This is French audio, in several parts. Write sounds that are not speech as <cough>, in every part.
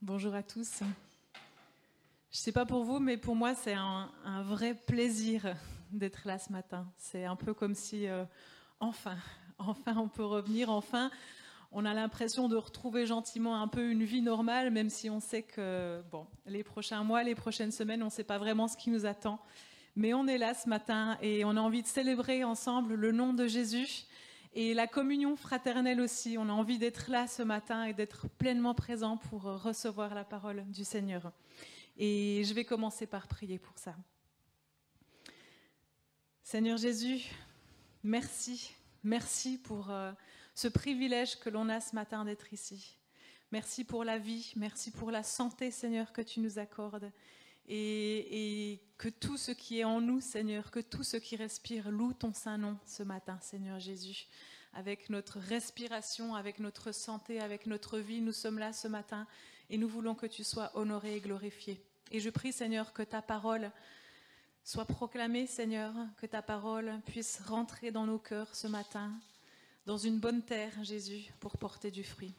Bonjour à tous. Je ne sais pas pour vous, mais pour moi, c'est un, vrai plaisir d'être là ce matin. C'est un peu comme si, euh, enfin, <laughs> enfin, on peut revenir, enfin, on a l'impression de retrouver gentiment un peu une vie normale, même si on sait que, bon, les prochains mois, les prochaines semaines, on ne sait pas vraiment ce qui nous attend. Mais on est là ce matin et on a envie de célébrer ensemble le nom de Jésus et la communion fraternelle aussi, on a envie d'être là ce matin et d'être pleinement présent pour recevoir la parole du Seigneur. Et je vais commencer par prier pour ça. Seigneur Jésus, merci. Merci pour euh, ce privilège que l'on a ce matin d'être ici. Merci pour la vie, merci pour la santé, Seigneur, que tu nous accordes et, que tout ce qui est en nous, Seigneur, que tout ce qui respire loue ton saint nom ce matin, Seigneur Jésus. Avec notre respiration, avec notre santé, avec notre vie, nous sommes là ce matin et nous voulons que tu sois honoré et glorifié. Et je prie, Seigneur, que ta parole soit proclamée, Seigneur, que ta parole puisse rentrer dans nos cœurs ce matin, dans une bonne terre, Jésus, pour porter du fruit.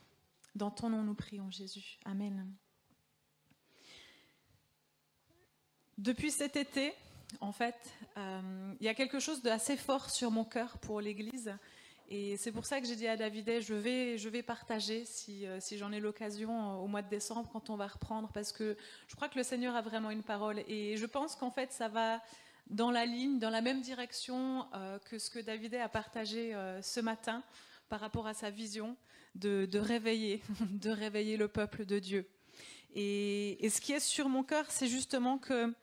Dans ton nom, nous prions, Jésus. Amen. Depuis cet été, en fait, euh, il y a quelque chose d'assez fort sur mon cœur pour l'Église. Et c'est pour ça que j'ai dit à David, je vais, je vais partager si, euh, si j'en ai l'occasion euh, au mois de décembre quand on va reprendre, parce que je crois que le Seigneur a vraiment une parole. Et je pense qu'en fait, ça va dans la ligne, dans la même direction que ce que David a partagé ce matin par rapport à sa vision de, de réveiller, <laughs> de réveiller le peuple de Dieu. Et, et ce qui est sur mon cœur, c'est justement que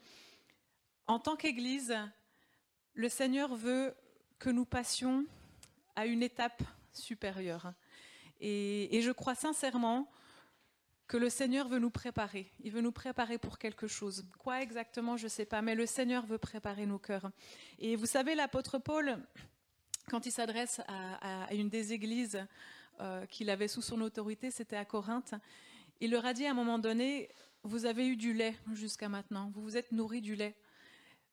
en tant qu'Église, le Seigneur veut que nous passions à une étape supérieure. Et, je crois sincèrement que le Seigneur veut nous préparer. Il veut nous préparer pour quelque chose. Quoi exactement, je ne sais pas, mais le Seigneur veut préparer nos cœurs. Et vous savez, l'apôtre Paul, quand il s'adresse à, une des églises euh, qu'il avait sous son autorité, c'était à Corinthe, il leur a dit à un moment donné, vous avez eu du lait jusqu'à maintenant, vous vous êtes nourris du lait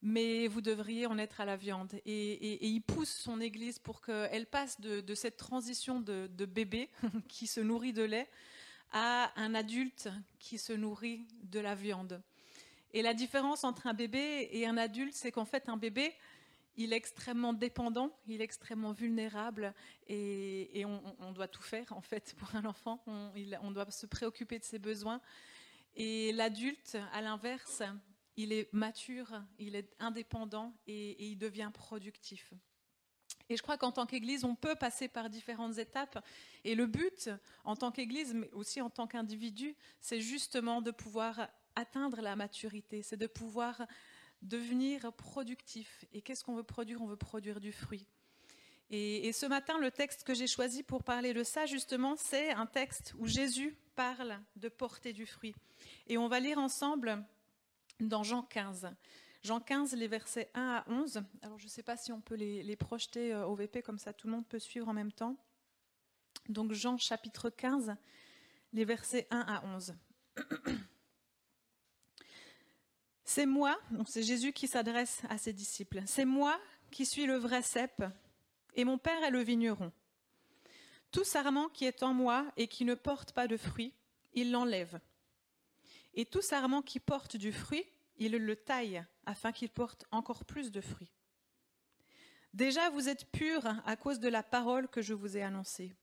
mais vous devriez en être à la viande. Et, il pousse son Église pour qu'elle passe de, cette transition de, bébé <laughs> qui se nourrit de lait à un adulte qui se nourrit de la viande. Et la différence entre un bébé et un adulte, c'est qu'en fait, un bébé, il est extrêmement dépendant, il est extrêmement vulnérable et, on, doit tout faire en fait pour un enfant. On, on doit se préoccuper de ses besoins. Et l'adulte, à l'inverse, il est mature, il est indépendant et, il devient productif. Et je crois qu'en tant qu'Église, on peut passer par différentes étapes. Et le but, en tant qu'Église, mais aussi en tant qu'individu, c'est justement de pouvoir atteindre la maturité, c'est de pouvoir devenir productif. Et qu'est-ce qu'on veut produire? On veut produire du fruit. Et, et ce matin, le texte que j'ai choisi pour parler de ça, justement, c'est un texte où Jésus parle de porter du fruit. Et on va lire ensemble dans Jean 15. Jean 15, les versets 1 à 11. Alors je ne sais pas si on peut les, projeter euh, au VP, comme ça tout le monde peut suivre en même temps. Donc Jean chapitre 15, les versets 1 à 11. <clears throat> C'est moi, c'est Jésus qui s'adresse à ses disciples, c'est moi qui suis le vrai cep, et mon Père est le vigneron. Tout sarment qui est en moi et qui ne porte pas de fruit, il l'enlève et tout sarment qui porte du fruit, il le taille afin qu'il porte encore plus de fruits. Déjà vous êtes purs à cause de la parole que je vous ai annoncée.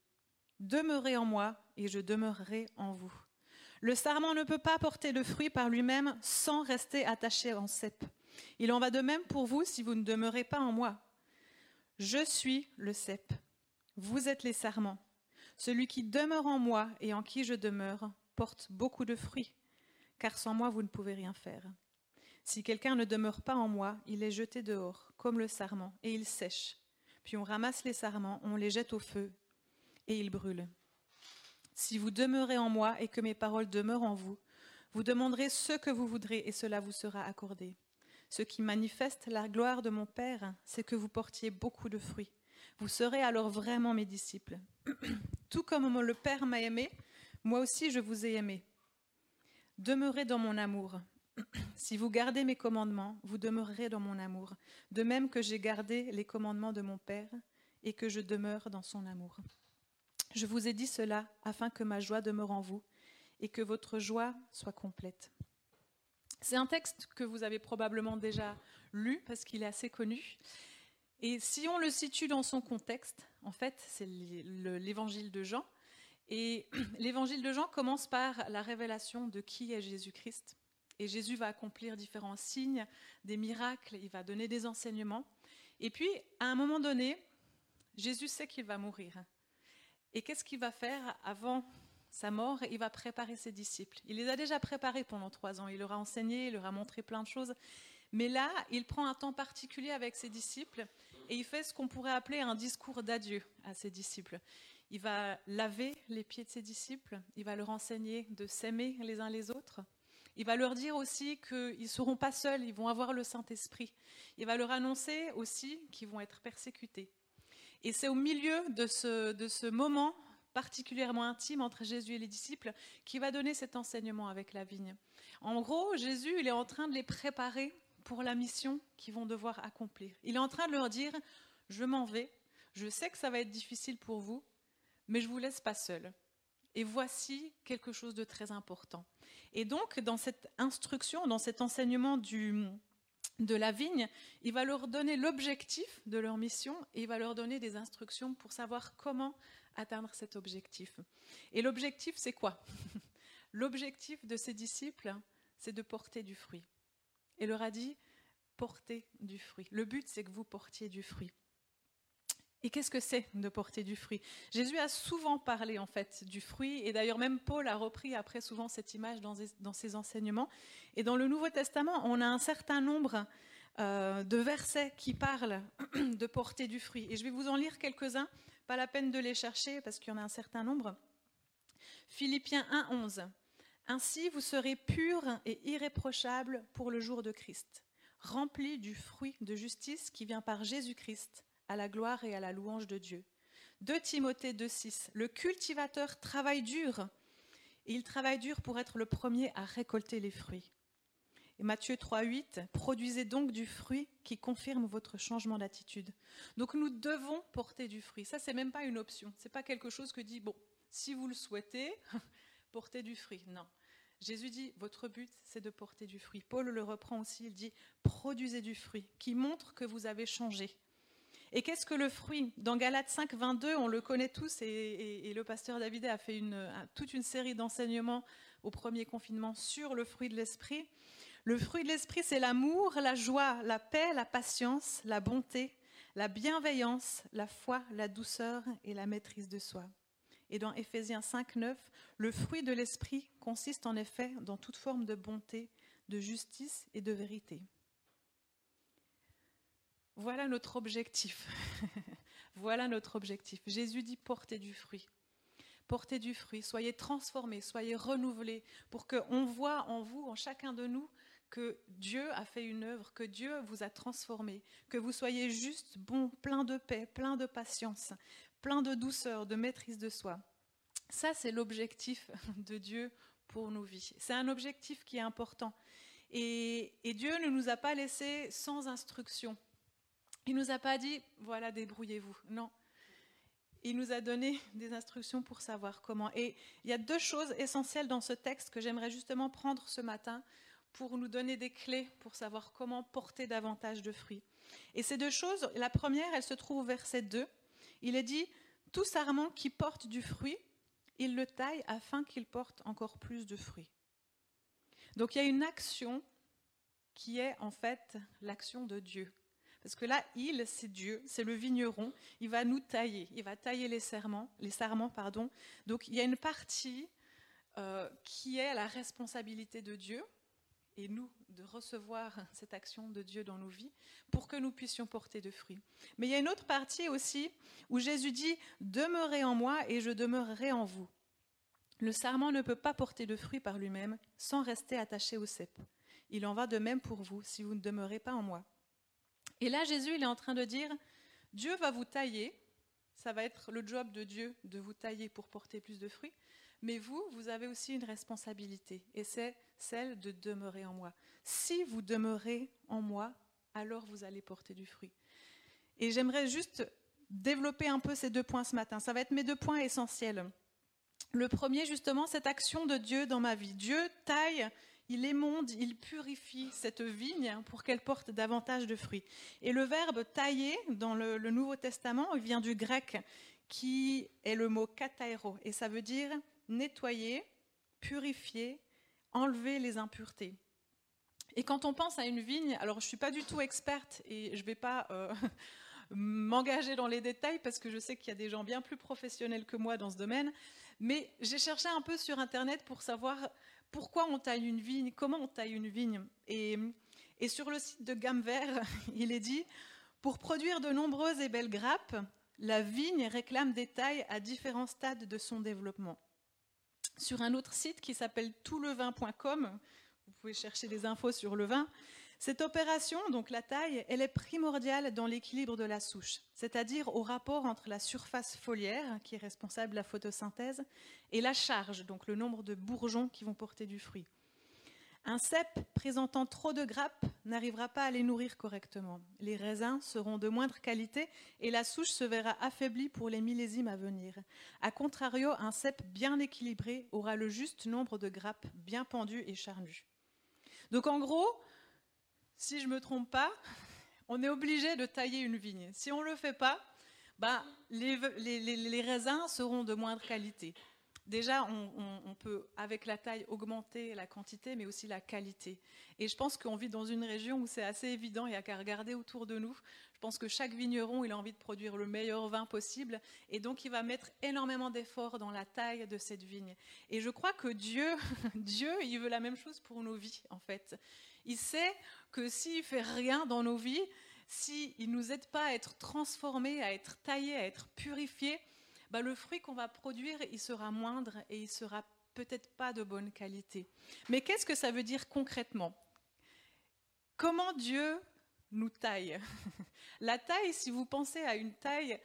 Demeurez en moi et je demeurerai en vous. Le sarment ne peut pas porter de fruits par lui-même sans rester attaché en cep. Il en va de même pour vous si vous ne demeurez pas en moi. Je suis le cep. Vous êtes les sarments. Celui qui demeure en moi et en qui je demeure porte beaucoup de fruits car sans moi vous ne pouvez rien faire. Si quelqu'un ne demeure pas en moi, il est jeté dehors, comme le sarment, et il sèche. Puis on ramasse les sarments, on les jette au feu, et ils brûlent. Si vous demeurez en moi et que mes paroles demeurent en vous, vous demanderez ce que vous voudrez, et cela vous sera accordé. Ce qui manifeste la gloire de mon Père, c'est que vous portiez beaucoup de fruits. Vous serez alors vraiment mes disciples. <clears throat> Tout comme le Père m'a aimé, moi aussi je vous ai aimé. Demeurez dans mon amour. Si vous gardez mes commandements, vous demeurerez dans mon amour, de même que j'ai gardé les commandements de mon Père et que je demeure dans son amour. Je vous ai dit cela afin que ma joie demeure en vous et que votre joie soit complète. C'est un texte que vous avez probablement déjà lu parce qu'il est assez connu. Et si on le situe dans son contexte, en fait, c'est l'évangile de Jean. Et <clears throat> l'évangile de Jean commence par la révélation de qui est Jésus-Christ. Et Jésus va accomplir différents signes, des miracles, il va donner des enseignements. Et puis, à un moment donné, Jésus sait qu'il va mourir. Et qu'est-ce qu'il va faire avant sa mort? Il va préparer ses disciples. Il les a déjà préparés pendant trois ans. Il leur a enseigné, il leur a montré plein de choses. Mais là, il prend un temps particulier avec ses disciples et il fait ce qu'on pourrait appeler un discours d'adieu à ses disciples. Il va laver les pieds de ses disciples, il va leur enseigner de s'aimer les uns les autres. Il va leur dire aussi qu'ils ne seront pas seuls, ils vont avoir le Saint-Esprit. Il va leur annoncer aussi qu'ils vont être persécutés. Et c'est au milieu de ce, de ce moment particulièrement intime entre Jésus et les disciples qui va donner cet enseignement avec la vigne. En gros, Jésus, il est en train de les préparer pour la mission qu'ils vont devoir accomplir. Il est en train de leur dire, je m'en vais, je sais que ça va être difficile pour vous, mais je ne vous laisse pas seul. Et voici quelque chose de très important. Et donc, dans cette instruction, dans cet enseignement de la vigne, il va leur donner l'objectif de leur mission et il va leur donner des instructions pour savoir comment atteindre cet objectif. Et l'objectif, c'est quoi? <laughs> L'objectif de ces disciples, c'est de porter du fruit et leur a dit, portez du fruit. Le but, c'est que vous portiez du fruit. Et qu'est-ce que c'est de porter du fruit? Jésus a souvent parlé en fait du fruit, et d'ailleurs même Paul a repris après souvent cette image dans, ses enseignements. Et dans le Nouveau Testament, on a un certain nombre euh, de versets qui parlent <clears throat> de porter du fruit. Et je vais vous en lire quelques-uns, pas la peine de les chercher parce qu'il y en a un certain nombre. Philippiens 1, 11. Ainsi, vous serez purs et irréprochables pour le jour de Christ, remplis du fruit de justice qui vient par Jésus-Christ, à la gloire et à la louange de Dieu. 2 Timothée 2,6 Le cultivateur travaille dur, et il travaille dur pour être le premier à récolter les fruits. Et Matthieu 3,8 Produisez donc du fruit qui confirme votre changement d'attitude. Donc nous devons porter du fruit. Ça, c'est même pas une option. C'est pas quelque chose que dit bon, si vous le souhaitez, <laughs> portez du fruit. Non. Jésus dit, votre but, c'est de porter du fruit. Paul le reprend aussi, il dit, produisez du fruit, qui montre que vous avez changé. Et qu'est-ce que le fruit? Dans Galates 5, 22, on le connaît tous, et, le pasteur David a fait toute une série d'enseignements au premier confinement sur le fruit de l'esprit. Le fruit de l'esprit, c'est l'amour, la joie, la paix, la patience, la bonté, la bienveillance, la foi, la douceur et la maîtrise de soi. Et dans Éphésiens 5, 9, le fruit de l'esprit consiste en effet dans toute forme de bonté, de justice et de vérité. Voilà notre objectif. <laughs> voilà notre objectif. Jésus dit portez du fruit. Portez du fruit, soyez transformés, soyez renouvelés pour qu'on voit en vous, en chacun de nous, que Dieu a fait une œuvre, que Dieu vous a transformé, que vous soyez juste, bon, plein de paix, plein de patience, plein de douceur, de maîtrise de soi. Ça, c'est l'objectif <laughs> de Dieu pour nos vies. C'est un objectif qui est important. Et, Dieu ne nous a pas laissés sans instruction. Il nous a pas dit, voilà, débrouillez-vous. Non. Il nous a donné des instructions pour savoir comment. Et il y a deux choses essentielles dans ce texte que j'aimerais justement prendre ce matin pour nous donner des clés pour savoir comment porter davantage de fruits. Et ces deux choses, la première, elle se trouve au verset 2. Il est dit, tout sarment qui porte du fruit, il le taille afin qu'il porte encore plus de fruits. Donc il y a une action qui est en fait l'action de Dieu. Parce que là, il, c'est Dieu, c'est le vigneron, il va nous tailler, il va tailler les serments, pardon. Donc il y a une partie euh, qui est la responsabilité de Dieu, et nous de recevoir cette action de Dieu dans nos vies pour que nous puissions porter de fruits. Mais il y a une autre partie aussi où Jésus dit Demeurez en moi et je demeurerai en vous. Le sarment ne peut pas porter de fruits par lui-même sans rester attaché au cep. Il en va de même pour vous si vous ne demeurez pas en moi. Et là, Jésus, il est en train de dire Dieu va vous tailler. Ça va être le job de Dieu de vous tailler pour porter plus de fruits. Mais vous, vous avez aussi une responsabilité, et c'est celle de demeurer en moi. Si vous demeurez en moi, alors vous allez porter du fruit. Et j'aimerais juste développer un peu ces deux points ce matin. Ça va être mes deux points essentiels. Le premier, justement, cette action de Dieu dans ma vie. Dieu taille, il émonde, il purifie cette vigne pour qu'elle porte davantage de fruits. Et le verbe tailler dans le, Nouveau Testament, vient du grec qui est le mot katairo. Et ça veut dire nettoyer, purifier, enlever les impuretés. Et quand on pense à une vigne, alors je ne suis pas du tout experte et je ne vais pas euh, <laughs> m'engager dans les détails parce que je sais qu'il y a des gens bien plus professionnels que moi dans ce domaine, mais j'ai cherché un peu sur Internet pour savoir pourquoi on taille une vigne, comment on taille une vigne. Et, sur le site de Gamme Vert, <laughs> il est dit Pour produire de nombreuses et belles grappes, la vigne réclame des tailles à différents stades de son développement. Sur un autre site qui s'appelle toutlevin.com, vous pouvez chercher des infos sur le vin, cette opération, donc la taille, elle est primordiale dans l'équilibre de la souche, c'est-à-dire au rapport entre la surface foliaire, qui est responsable de la photosynthèse, et la charge, donc le nombre de bourgeons qui vont porter du fruit. Un cep présentant trop de grappes n'arrivera pas à les nourrir correctement. Les raisins seront de moindre qualité et la souche se verra affaiblie pour les millésimes à venir. A contrario, un cep bien équilibré aura le juste nombre de grappes bien pendues et charnues. Donc en gros, si je ne me trompe pas, on est obligé de tailler une vigne. Si on ne le fait pas, bah, les, les, raisins seront de moindre qualité. Déjà, on, peut, avec la taille, augmenter la quantité, mais aussi la qualité. Et je pense qu'on vit dans une région où c'est assez évident, il n'y a qu'à regarder autour de nous. Je pense que chaque vigneron, il a envie de produire le meilleur vin possible, et donc il va mettre énormément d'efforts dans la taille de cette vigne. Et je crois que Dieu, <laughs> Dieu, il veut la même chose pour nos vies, en fait. Il sait que s'il fait rien dans nos vies, s'il ne nous aide pas à être transformés, à être taillés, à être purifiés, bah, le fruit qu'on va produire, il sera moindre et il sera peut-être pas de bonne qualité. Mais qu'est-ce que ça veut dire concrètement? Comment Dieu nous taille <laughs> La taille, si vous pensez à une taille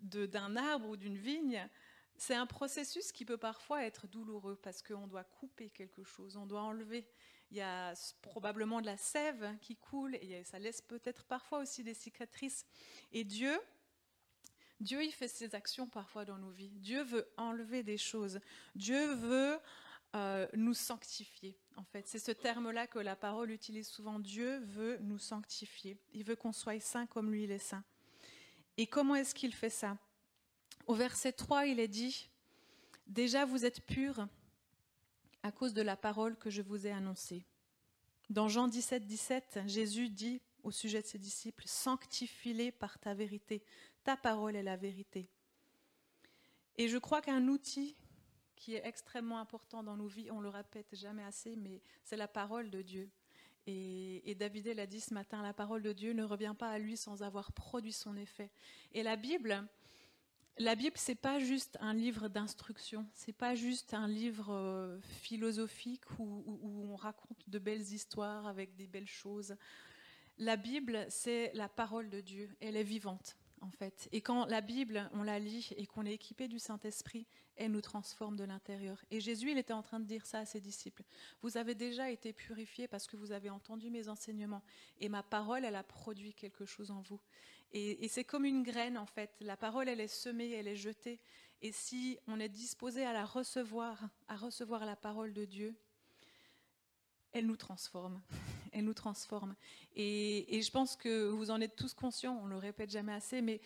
d'un arbre ou d'une vigne, c'est un processus qui peut parfois être douloureux parce qu'on doit couper quelque chose, on doit enlever il y a probablement de la sève qui coule, et ça laisse peut-être parfois aussi des cicatrices. Et Dieu, Dieu, il fait ses actions parfois dans nos vies. Dieu veut enlever des choses. Dieu veut euh, nous sanctifier. En fait, c'est ce terme-là que la parole utilise souvent. Dieu veut nous sanctifier. Il veut qu'on soit saint comme lui, il est saint. Et comment est-ce qu'il fait ça? Au verset 3, il est dit Déjà, vous êtes purs à cause de la parole que je vous ai annoncée. Dans Jean 17, 17, Jésus dit au sujet de ses disciples, Sanctifie-les par ta vérité, ta parole est la vérité. Et je crois qu'un outil qui est extrêmement important dans nos vies, on le répète jamais assez, mais c'est la parole de Dieu. Et, David l'a dit ce matin, la parole de Dieu ne revient pas à lui sans avoir produit son effet. Et la Bible, la Bible, c'est pas juste un livre d'instruction, c'est pas juste un livre euh, philosophique où, on raconte de belles histoires avec des belles choses. La Bible, c'est la parole de Dieu, elle est vivante en fait. Et quand la Bible, on la lit et qu'on est équipé du Saint-Esprit, elle nous transforme de l'intérieur. Et Jésus, il était en train de dire ça à ses disciples. Vous avez déjà été purifiés parce que vous avez entendu mes enseignements. Et ma parole, elle a produit quelque chose en vous. Et, c'est comme une graine, en fait. La parole, elle est semée, elle est jetée. Et si on est disposé à la recevoir, à recevoir la parole de Dieu, elle nous transforme. <laughs> Elle nous transforme. Et, je pense que vous en êtes tous conscients, on le répète jamais assez, mais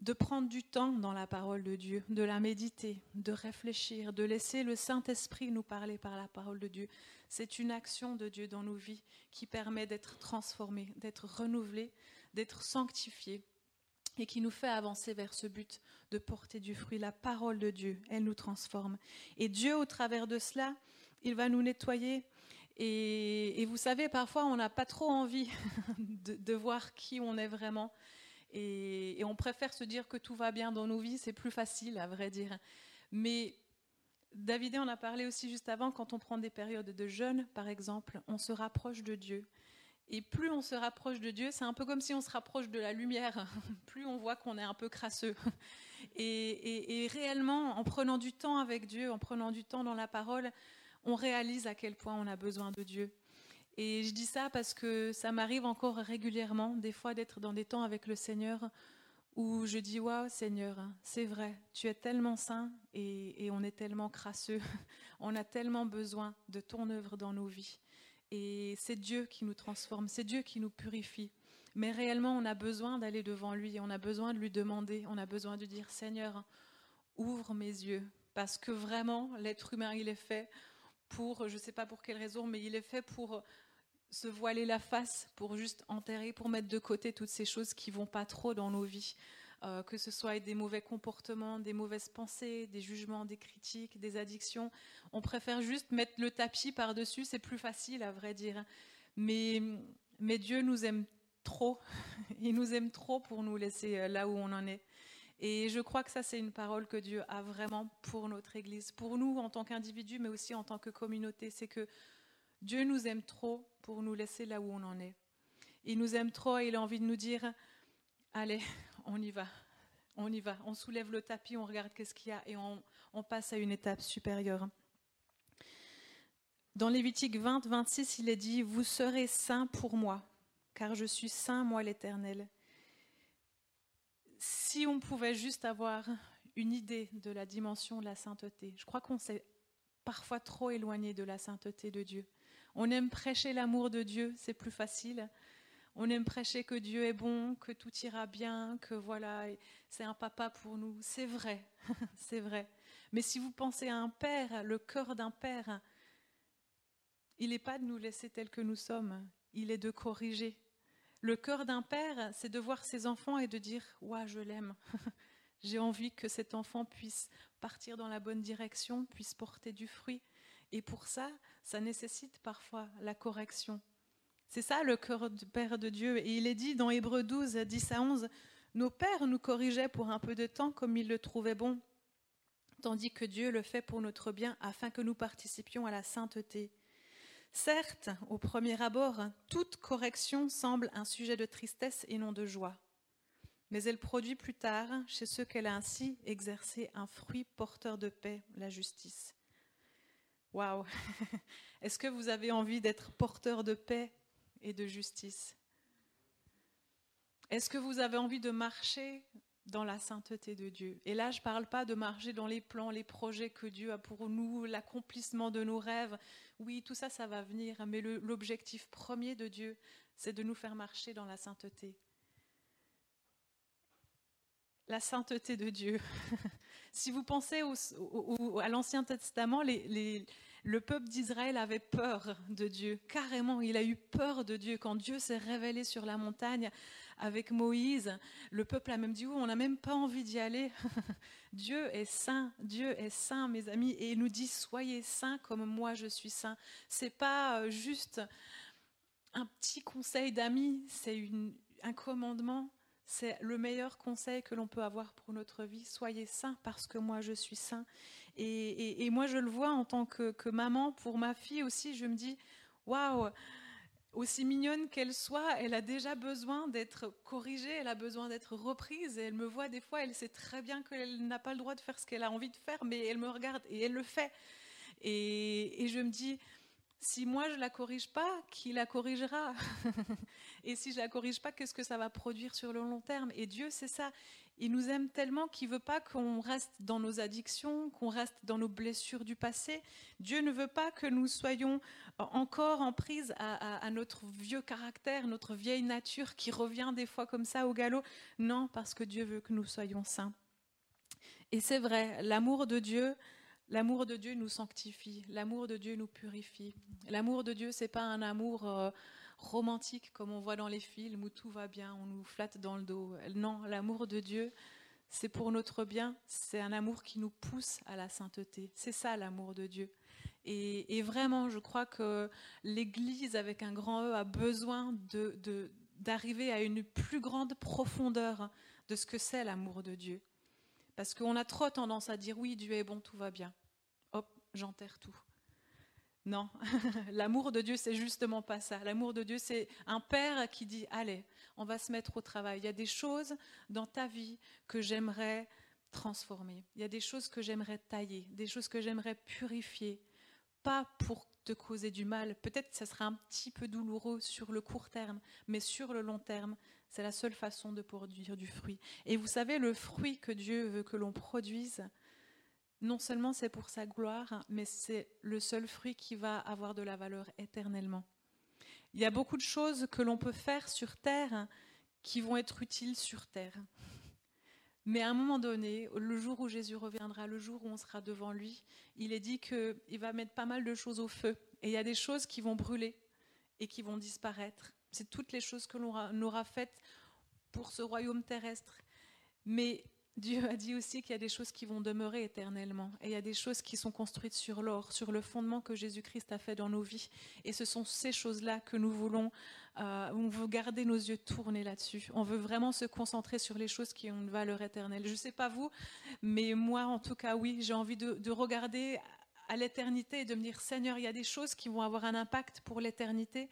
de prendre du temps dans la parole de Dieu, de la méditer, de réfléchir, de laisser le Saint-Esprit nous parler par la parole de Dieu. C'est une action de Dieu dans nos vies qui permet d'être transformé, d'être renouvelé, d'être sanctifié et qui nous fait avancer vers ce but de porter du fruit. La parole de Dieu, elle nous transforme. Et Dieu, au travers de cela, il va nous nettoyer. Et, vous savez, parfois, on n'a pas trop envie <laughs> de, voir qui on est vraiment. Et, et, on préfère se dire que tout va bien dans nos vies, c'est plus facile, à vrai dire. Mais David en a parlé aussi juste avant, quand on prend des périodes de jeûne, par exemple, on se rapproche de Dieu. Et plus on se rapproche de Dieu, c'est un peu comme si on se rapproche de la lumière, <laughs> plus on voit qu'on est un peu crasseux. <laughs> Et, réellement, en prenant du temps avec Dieu, en prenant du temps dans la parole, on réalise à quel point on a besoin de Dieu. Et je dis ça parce que ça m'arrive encore régulièrement, des fois, d'être dans des temps avec le Seigneur où je dis Waouh, Seigneur, c'est vrai, tu es tellement saint et, on est tellement crasseux. <laughs> on a tellement besoin de ton œuvre dans nos vies. Et c'est Dieu qui nous transforme, c'est Dieu qui nous purifie. Mais réellement, on a besoin d'aller devant lui, on a besoin de lui demander, on a besoin de dire Seigneur, ouvre mes yeux. Parce que vraiment, l'être humain, il est fait pour, je ne sais pas pour quelle raison, mais il est fait pour se voiler la face, pour juste enterrer, pour mettre de côté toutes ces choses qui vont pas trop dans nos vies. Euh, que ce soit des mauvais comportements, des mauvaises pensées, des jugements, des critiques, des addictions. On préfère juste mettre le tapis par-dessus, c'est plus facile à vrai dire. Mais, mais Dieu nous aime trop, <laughs> il nous aime trop pour nous laisser euh, là où on en est. Et je crois que ça, c'est une parole que Dieu a vraiment pour notre Église, pour nous en tant qu'individus, mais aussi en tant que communauté. C'est que Dieu nous aime trop pour nous laisser là où on en est. Il nous aime trop et il a envie de nous dire, allez, <laughs> on y va, on y va, on soulève le tapis, on regarde qu'est-ce qu'il y a et on, passe à une étape supérieure. Dans Lévitique 20, 26, il est dit, vous serez saints pour moi, car je suis saint, moi l'Éternel. Si on pouvait juste avoir une idée de la dimension de la sainteté, je crois qu'on s'est parfois trop éloigné de la sainteté de Dieu. On aime prêcher l'amour de Dieu, c'est plus facile. On aime prêcher que Dieu est bon, que tout ira bien, que voilà, c'est un papa pour nous. C'est vrai, <laughs> c'est vrai. Mais si vous pensez à un père, le cœur d'un père, il n'est pas de nous laisser tels que nous sommes, il est de corriger. Le cœur d'un père, c'est de voir ses enfants et de dire Ouais, je l'aime. <laughs> J'ai envie que cet enfant puisse partir dans la bonne direction, puisse porter du fruit. Et pour ça, ça nécessite parfois la correction. C'est ça le cœur du Père de Dieu. Et il est dit dans Hébreu 12, 10 à 11, Nos pères nous corrigeaient pour un peu de temps comme ils le trouvaient bon, tandis que Dieu le fait pour notre bien afin que nous participions à la sainteté. Certes, au premier abord, toute correction semble un sujet de tristesse et non de joie, mais elle produit plus tard, chez ceux qu'elle a ainsi exercé, un fruit porteur de paix, la justice. Waouh <laughs> Est-ce que vous avez envie d'être porteur de paix et de justice? Est-ce que vous avez envie de marcher dans la sainteté de Dieu? Et là, je ne parle pas de marcher dans les plans, les projets que Dieu a pour nous, l'accomplissement de nos rêves. Oui, tout ça, ça va venir, mais l'objectif premier de Dieu, c'est de nous faire marcher dans la sainteté. La sainteté de Dieu. <laughs> si vous pensez à l'Ancien Testament, le peuple d'Israël avait peur de Dieu, carrément, il a eu peur de Dieu. Quand Dieu s'est révélé sur la montagne avec Moïse, le peuple a même dit, on n'a même pas envie d'y aller. <laughs> Dieu est saint, Dieu est saint, mes amis, et il nous dit, soyez saints comme moi je suis saint. C'est pas euh, juste un petit conseil d'amis, c'est un commandement c'est le meilleur conseil que l'on peut avoir pour notre vie. Soyez saints parce que moi je suis saint. Et, moi je le vois en tant que, maman, pour ma fille aussi, je me dis, waouh, aussi mignonne qu'elle soit, elle a déjà besoin d'être corrigée, elle a besoin d'être reprise. Et elle me voit des fois, elle sait très bien qu'elle n'a pas le droit de faire ce qu'elle a envie de faire, mais elle me regarde et elle le fait. Et, et je me dis, si moi je la corrige pas, qui la corrigera <laughs> Et si je la corrige pas, qu'est-ce que ça va produire sur le long terme? Et Dieu, c'est ça. Il nous aime tellement qu'il veut pas qu'on reste dans nos addictions, qu'on reste dans nos blessures du passé. Dieu ne veut pas que nous soyons encore en prise à, notre vieux caractère, notre vieille nature qui revient des fois comme ça au galop. Non, parce que Dieu veut que nous soyons saints. Et c'est vrai, l'amour de Dieu, L'amour de Dieu nous sanctifie, l'amour de Dieu nous purifie. L'amour de Dieu, c'est pas un amour euh, romantique comme on voit dans les films où tout va bien, on nous flatte dans le dos. Non, l'amour de Dieu, c'est pour notre bien, c'est un amour qui nous pousse à la sainteté. C'est ça l'amour de Dieu. Et, vraiment, je crois que l'Église avec un grand E a besoin d'arriver à une plus grande profondeur de ce que c'est l'amour de Dieu. Parce qu'on a trop tendance à dire oui, Dieu est bon, tout va bien. Hop, j'enterre tout. Non, <laughs> l'amour de Dieu, c'est justement pas ça. L'amour de Dieu, c'est un père qui dit Allez, on va se mettre au travail. Il y a des choses dans ta vie que j'aimerais transformer. Il y a des choses que j'aimerais tailler, des choses que j'aimerais purifier pas pour te causer du mal. Peut-être que ça sera un petit peu douloureux sur le court terme, mais sur le long terme, c'est la seule façon de produire du fruit. Et vous savez, le fruit que Dieu veut que l'on produise, non seulement c'est pour sa gloire, mais c'est le seul fruit qui va avoir de la valeur éternellement. Il y a beaucoup de choses que l'on peut faire sur terre qui vont être utiles sur terre. Mais à un moment donné, le jour où Jésus reviendra, le jour où on sera devant lui, il est dit qu'il va mettre pas mal de choses au feu. Et il y a des choses qui vont brûler et qui vont disparaître. C'est toutes les choses que l'on aura faites pour ce royaume terrestre. Mais Dieu a dit aussi qu'il y a des choses qui vont demeurer éternellement. Et il y a des choses qui sont construites sur l'or, sur le fondement que Jésus-Christ a fait dans nos vies. Et ce sont ces choses-là que nous voulons, euh, on veut garder nos yeux tournés là-dessus. On veut vraiment se concentrer sur les choses qui ont une valeur éternelle. Je ne sais pas vous, mais moi, en tout cas, oui, j'ai envie de, de regarder à l'éternité et de me dire, Seigneur, il y a des choses qui vont avoir un impact pour l'éternité.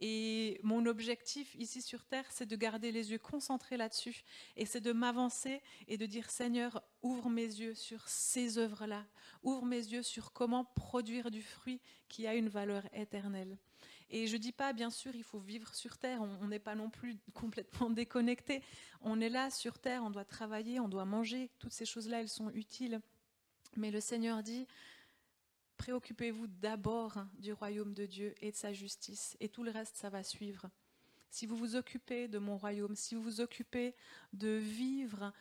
Et mon objectif ici sur Terre, c'est de garder les yeux concentrés là-dessus. Et c'est de m'avancer et de dire, Seigneur, ouvre mes yeux sur ces œuvres-là. Ouvre mes yeux sur comment produire du fruit qui a une valeur éternelle. Et je dis pas, bien sûr, il faut vivre sur Terre. On n'est pas non plus <laughs> complètement déconnecté. On est là sur Terre, on doit travailler, on doit manger. Toutes ces choses-là, elles sont utiles. Mais le Seigneur dit, Préoccupez-vous d'abord du royaume de Dieu et de sa justice, et tout le reste, ça va suivre. Si vous vous occupez de mon royaume, si vous vous occupez de vivre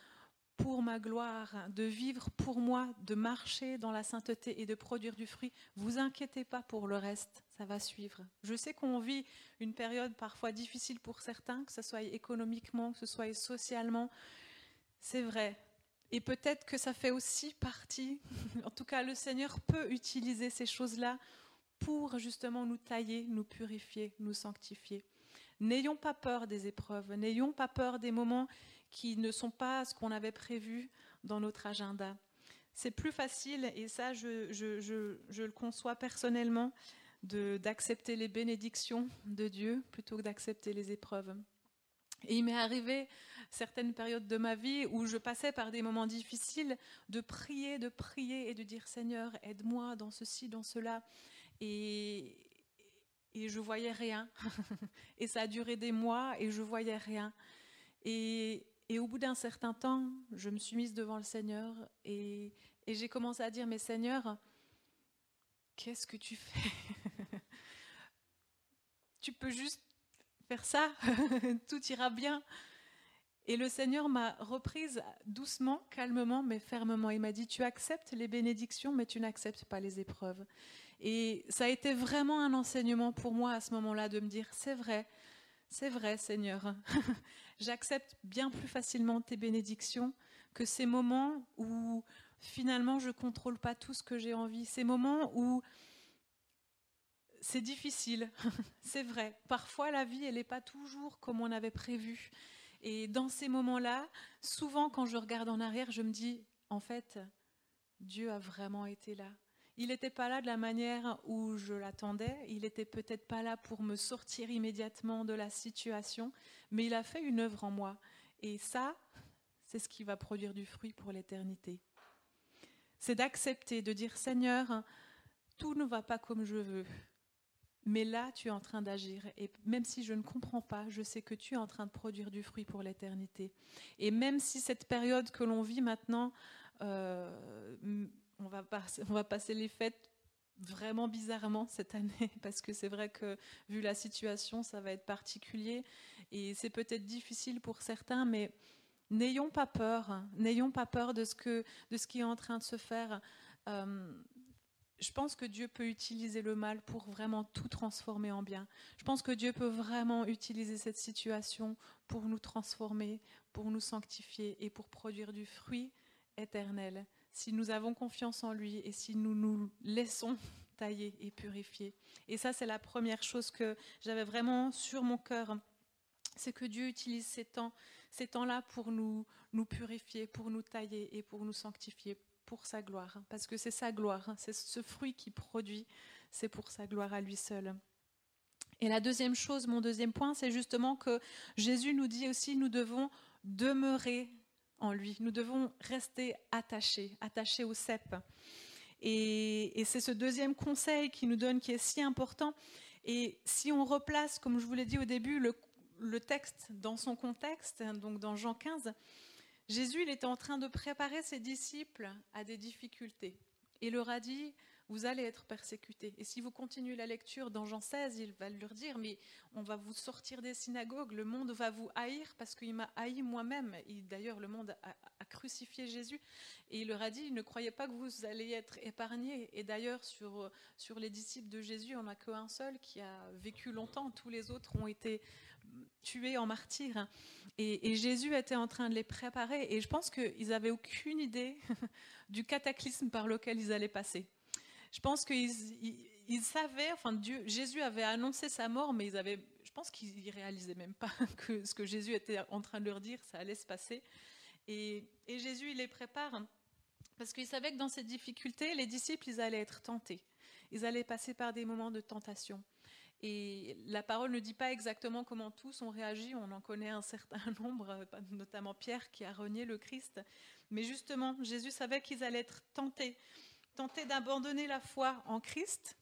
pour ma gloire, de vivre pour moi, de marcher dans la sainteté et de produire du fruit, vous inquiétez pas pour le reste, ça va suivre. Je sais qu'on vit une période parfois difficile pour certains, que ce soit économiquement, que ce soit socialement. C'est vrai, et peut-être que ça fait aussi partie, <laughs> en tout cas le Seigneur peut utiliser ces choses-là pour justement nous tailler, nous purifier, nous sanctifier. N'ayons pas peur des épreuves, n'ayons pas peur des moments qui ne sont pas ce qu'on avait prévu dans notre agenda. C'est plus facile, et ça je, le conçois personnellement, d'accepter les bénédictions de Dieu plutôt que d'accepter les épreuves. Et il m'est arrivé certaines périodes de ma vie où je passais par des moments difficiles de prier, de prier et de dire Seigneur, aide-moi dans ceci, dans cela. Et, et je voyais rien. <laughs> et ça a duré des mois et je voyais rien. Et, et au bout d'un certain temps, je me suis mise devant le Seigneur et, et j'ai commencé à dire Mais Seigneur, qu'est-ce que tu fais? <laughs> Tu peux juste ça, <laughs> tout ira bien. Et le Seigneur m'a reprise doucement, calmement, mais fermement. Il m'a dit, tu acceptes les bénédictions, mais tu n'acceptes pas les épreuves. Et ça a été vraiment un enseignement pour moi à ce moment-là de me dire, c'est vrai, c'est vrai Seigneur, <laughs> j'accepte bien plus facilement tes bénédictions que ces moments où finalement je contrôle pas tout ce que j'ai envie, ces moments où c'est difficile, <laughs> c'est vrai. Parfois, la vie, elle n'est pas toujours comme on avait prévu. Et dans ces moments-là, souvent, quand je regarde en arrière, je me dis, en fait, Dieu a vraiment été là. Il n'était pas là de la manière où je l'attendais, il n'était peut-être pas là pour me sortir immédiatement de la situation, mais il a fait une œuvre en moi. Et ça, c'est ce qui va produire du fruit pour l'éternité. C'est d'accepter, de dire Seigneur, tout ne va pas comme je veux, mais là, tu es en train d'agir. Et même si je ne comprends pas, je sais que tu es en train de produire du fruit pour l'éternité. Et même si cette période que l'on vit maintenant, euh, on, va passer, les fêtes vraiment bizarrement cette année, <laughs> parce que c'est vrai que vu la situation, ça va être particulier. Et c'est peut-être difficile pour certains, mais n'ayons pas peur. N'ayons pas peur de ce, que, de ce qui est en train de se faire. Euh, je pense que Dieu peut utiliser le mal pour vraiment tout transformer en bien. Je pense que Dieu peut vraiment utiliser cette situation pour nous transformer, pour nous sanctifier et pour produire du fruit éternel. Si nous avons confiance en lui et si nous nous laissons <laughs> tailler et purifier. Et ça, c'est la première chose que j'avais vraiment sur mon cœur. C'est que Dieu utilise ces temps, ces temps-là pour nous, nous purifier, pour nous tailler et pour nous sanctifier, pour sa gloire, parce que c'est sa gloire, c'est ce fruit qui produit, c'est pour sa gloire à lui seul. Et la deuxième chose, mon deuxième point, c'est justement que Jésus nous dit aussi, nous devons demeurer en lui, nous devons rester attachés, attachés au cep. Et, c'est ce deuxième conseil qui nous donne qui est si important. Et si on replace, comme je vous l'ai dit au début, le, le, texte dans son contexte, donc dans Jean 15, Jésus il était en train de préparer ses disciples à des difficultés. Il leur a dit, vous allez être persécutés. Et si vous continuez la lecture dans Jean 16, il va leur dire, mais on va vous sortir des synagogues, le monde va vous haïr parce qu'il m'a haï moi-même. D'ailleurs, le monde a, crucifié Jésus. Et il leur a dit, ne croyez pas que vous allez être épargnés. Et d'ailleurs, sur, sur les disciples de Jésus, on n'a qu'un seul qui a vécu longtemps. Tous les autres ont été tués en martyrs. Et, et, Jésus était en train de les préparer. Et je pense qu'ils n'avaient aucune idée <laughs> du cataclysme par lequel ils allaient passer. Je pense qu'ils savaient, enfin Dieu, Jésus avait annoncé sa mort, mais ils avaient, je pense qu'ils réalisaient même pas <laughs> que ce que Jésus était en train de leur dire, ça allait se passer. Et, Jésus, il les prépare parce qu'il savait que dans ces difficultés, les disciples, ils allaient être tentés. Ils allaient passer par des moments de tentation. Et la parole ne dit pas exactement comment tous ont réagi. On en connaît un certain <laughs> nombre, notamment Pierre qui a renié le Christ. Mais justement, Jésus savait qu'ils allaient être tentés tenter d'abandonner la foi en Christ,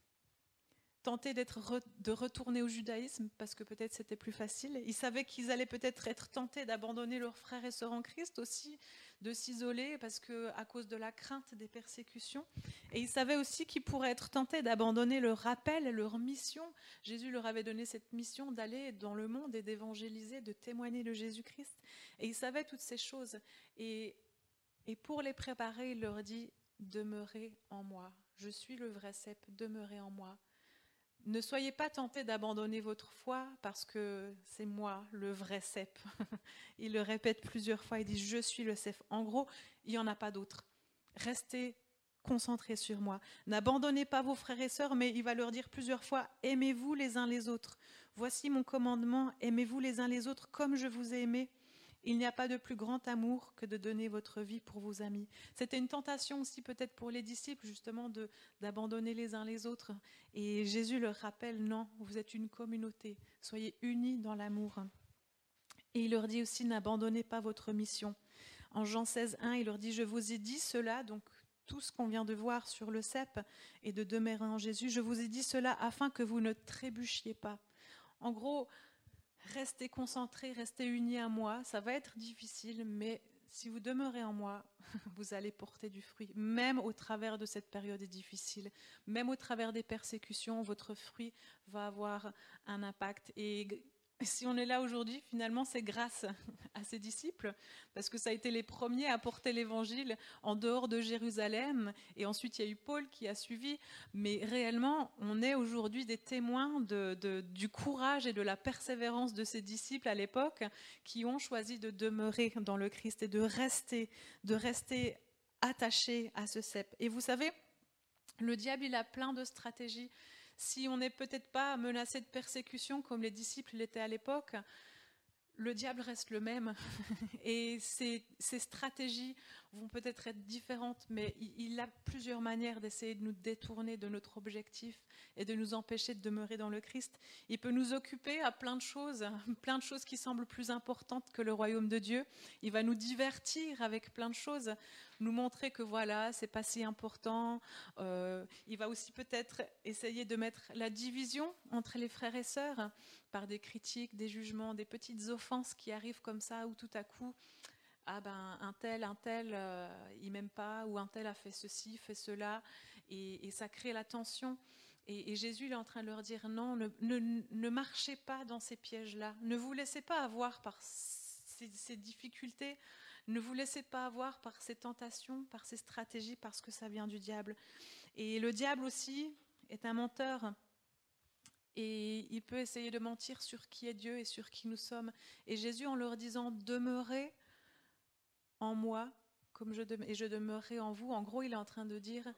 tenter d'être de retourner au judaïsme parce que peut-être c'était plus facile. Ils savaient qu'ils allaient peut-être être tentés d'abandonner leurs frères et sœurs en Christ aussi, de s'isoler parce que à cause de la crainte des persécutions. Et ils savaient aussi qu'ils pourraient être tentés d'abandonner leur rappel, leur mission. Jésus leur avait donné cette mission d'aller dans le monde et d'évangéliser, de témoigner de Jésus-Christ. Et ils savaient toutes ces choses. Et, et pour les préparer, il leur dit demeurez en moi. Je suis le vrai cep, demeurez en moi. Ne soyez pas tentés d'abandonner votre foi parce que c'est moi le vrai cep. <laughs> il le répète plusieurs fois, il dit je suis le cep. En gros, il n'y en a pas d'autre. Restez concentrés sur moi. N'abandonnez pas vos frères et sœurs, mais il va leur dire plusieurs fois aimez-vous les uns les autres. Voici mon commandement, aimez-vous les uns les autres comme je vous ai aimé. Il n'y a pas de plus grand amour que de donner votre vie pour vos amis. C'était une tentation aussi peut-être pour les disciples justement de d'abandonner les uns les autres. Et Jésus leur rappelle non, vous êtes une communauté, soyez unis dans l'amour. Et il leur dit aussi n'abandonnez pas votre mission. En Jean 16, 1, il leur dit je vous ai dit cela donc tout ce qu'on vient de voir sur le cep et de demeurer en Jésus, je vous ai dit cela afin que vous ne trébuchiez pas. En gros, Restez concentrés, restez unis à moi. Ça va être difficile, mais si vous demeurez en moi, <laughs> vous allez porter du fruit. Même au travers de cette période difficile, même au travers des persécutions, votre fruit va avoir un impact. <laughs> si on est là aujourd'hui, finalement, c'est grâce <laughs> à ses disciples, parce que ça a été les premiers à porter l'évangile en dehors de Jérusalem, et ensuite il y a eu Paul qui a suivi, mais réellement, on est aujourd'hui des témoins du courage et de la persévérance de ces disciples à l'époque, qui ont choisi de demeurer dans le Christ et de rester, de rester attachés à ce cep. Et vous savez, le diable, il a plein de stratégies si on n'est peut-être pas menacé de persécution comme les disciples l'étaient à l'époque, le diable reste le même <laughs> et ses, stratégies vont peut-être être différentes, mais il, a plusieurs manières d'essayer de nous détourner de notre objectif et de nous empêcher de demeurer dans le Christ. Il peut nous occuper à plein de choses, <laughs> plein de choses qui semblent plus importantes que le royaume de Dieu. Il va nous divertir avec plein de choses nous montrer que voilà, c'est pas si important. Euh, il va aussi peut-être essayer de mettre la division entre les frères et sœurs par des critiques, des jugements, des petites offenses qui arrivent comme ça, ou tout à coup, ah ben un tel, un tel, euh, il m'aime pas, ou un tel a fait ceci, fait cela, et, ça crée la tension. Et, Jésus est en train de leur dire non, ne, marchez pas dans ces pièges-là, ne vous laissez pas avoir par ces difficultés ne vous laissez pas avoir par ces tentations, par ces stratégies, parce que ça vient du diable. Et le diable aussi est un menteur. Et il peut essayer de mentir sur qui est Dieu et sur qui nous sommes. Et Jésus, en leur disant demeurez en moi, et je demeurerai en vous, en gros, il est en train de dire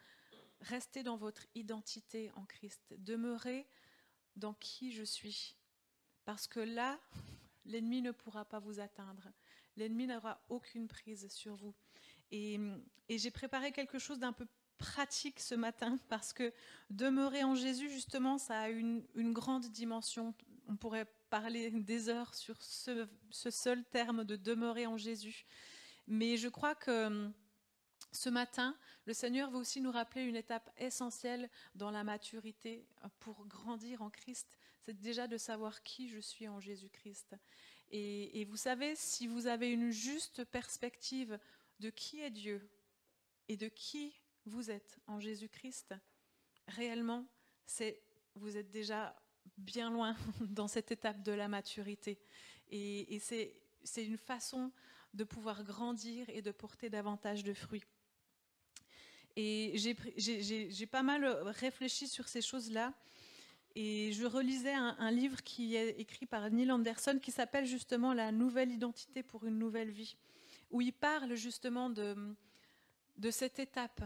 restez dans votre identité en Christ, demeurez dans qui je suis. Parce que là, l'ennemi ne pourra pas vous atteindre l'ennemi n'aura aucune prise sur vous. Et, j'ai préparé quelque chose d'un peu pratique ce matin parce que demeurer en Jésus, justement, ça a une, grande dimension. On pourrait parler des heures sur ce, seul terme de demeurer en Jésus. Mais je crois que Ce matin, le Seigneur veut aussi nous rappeler une étape essentielle dans la maturité pour grandir en Christ. C'est déjà de savoir qui je suis en Jésus-Christ. Et, vous savez, si vous avez une juste perspective de qui est Dieu et de qui vous êtes en Jésus-Christ, réellement, c'est vous êtes déjà bien loin <laughs> dans cette étape de la maturité. Et c'est une façon de pouvoir grandir et de porter davantage de fruits. Et j'ai pas mal réfléchi sur ces choses-là. Et je relisais un, livre qui est écrit par Neil Anderson qui s'appelle justement La nouvelle identité pour une nouvelle vie, où il parle justement de, de cette étape.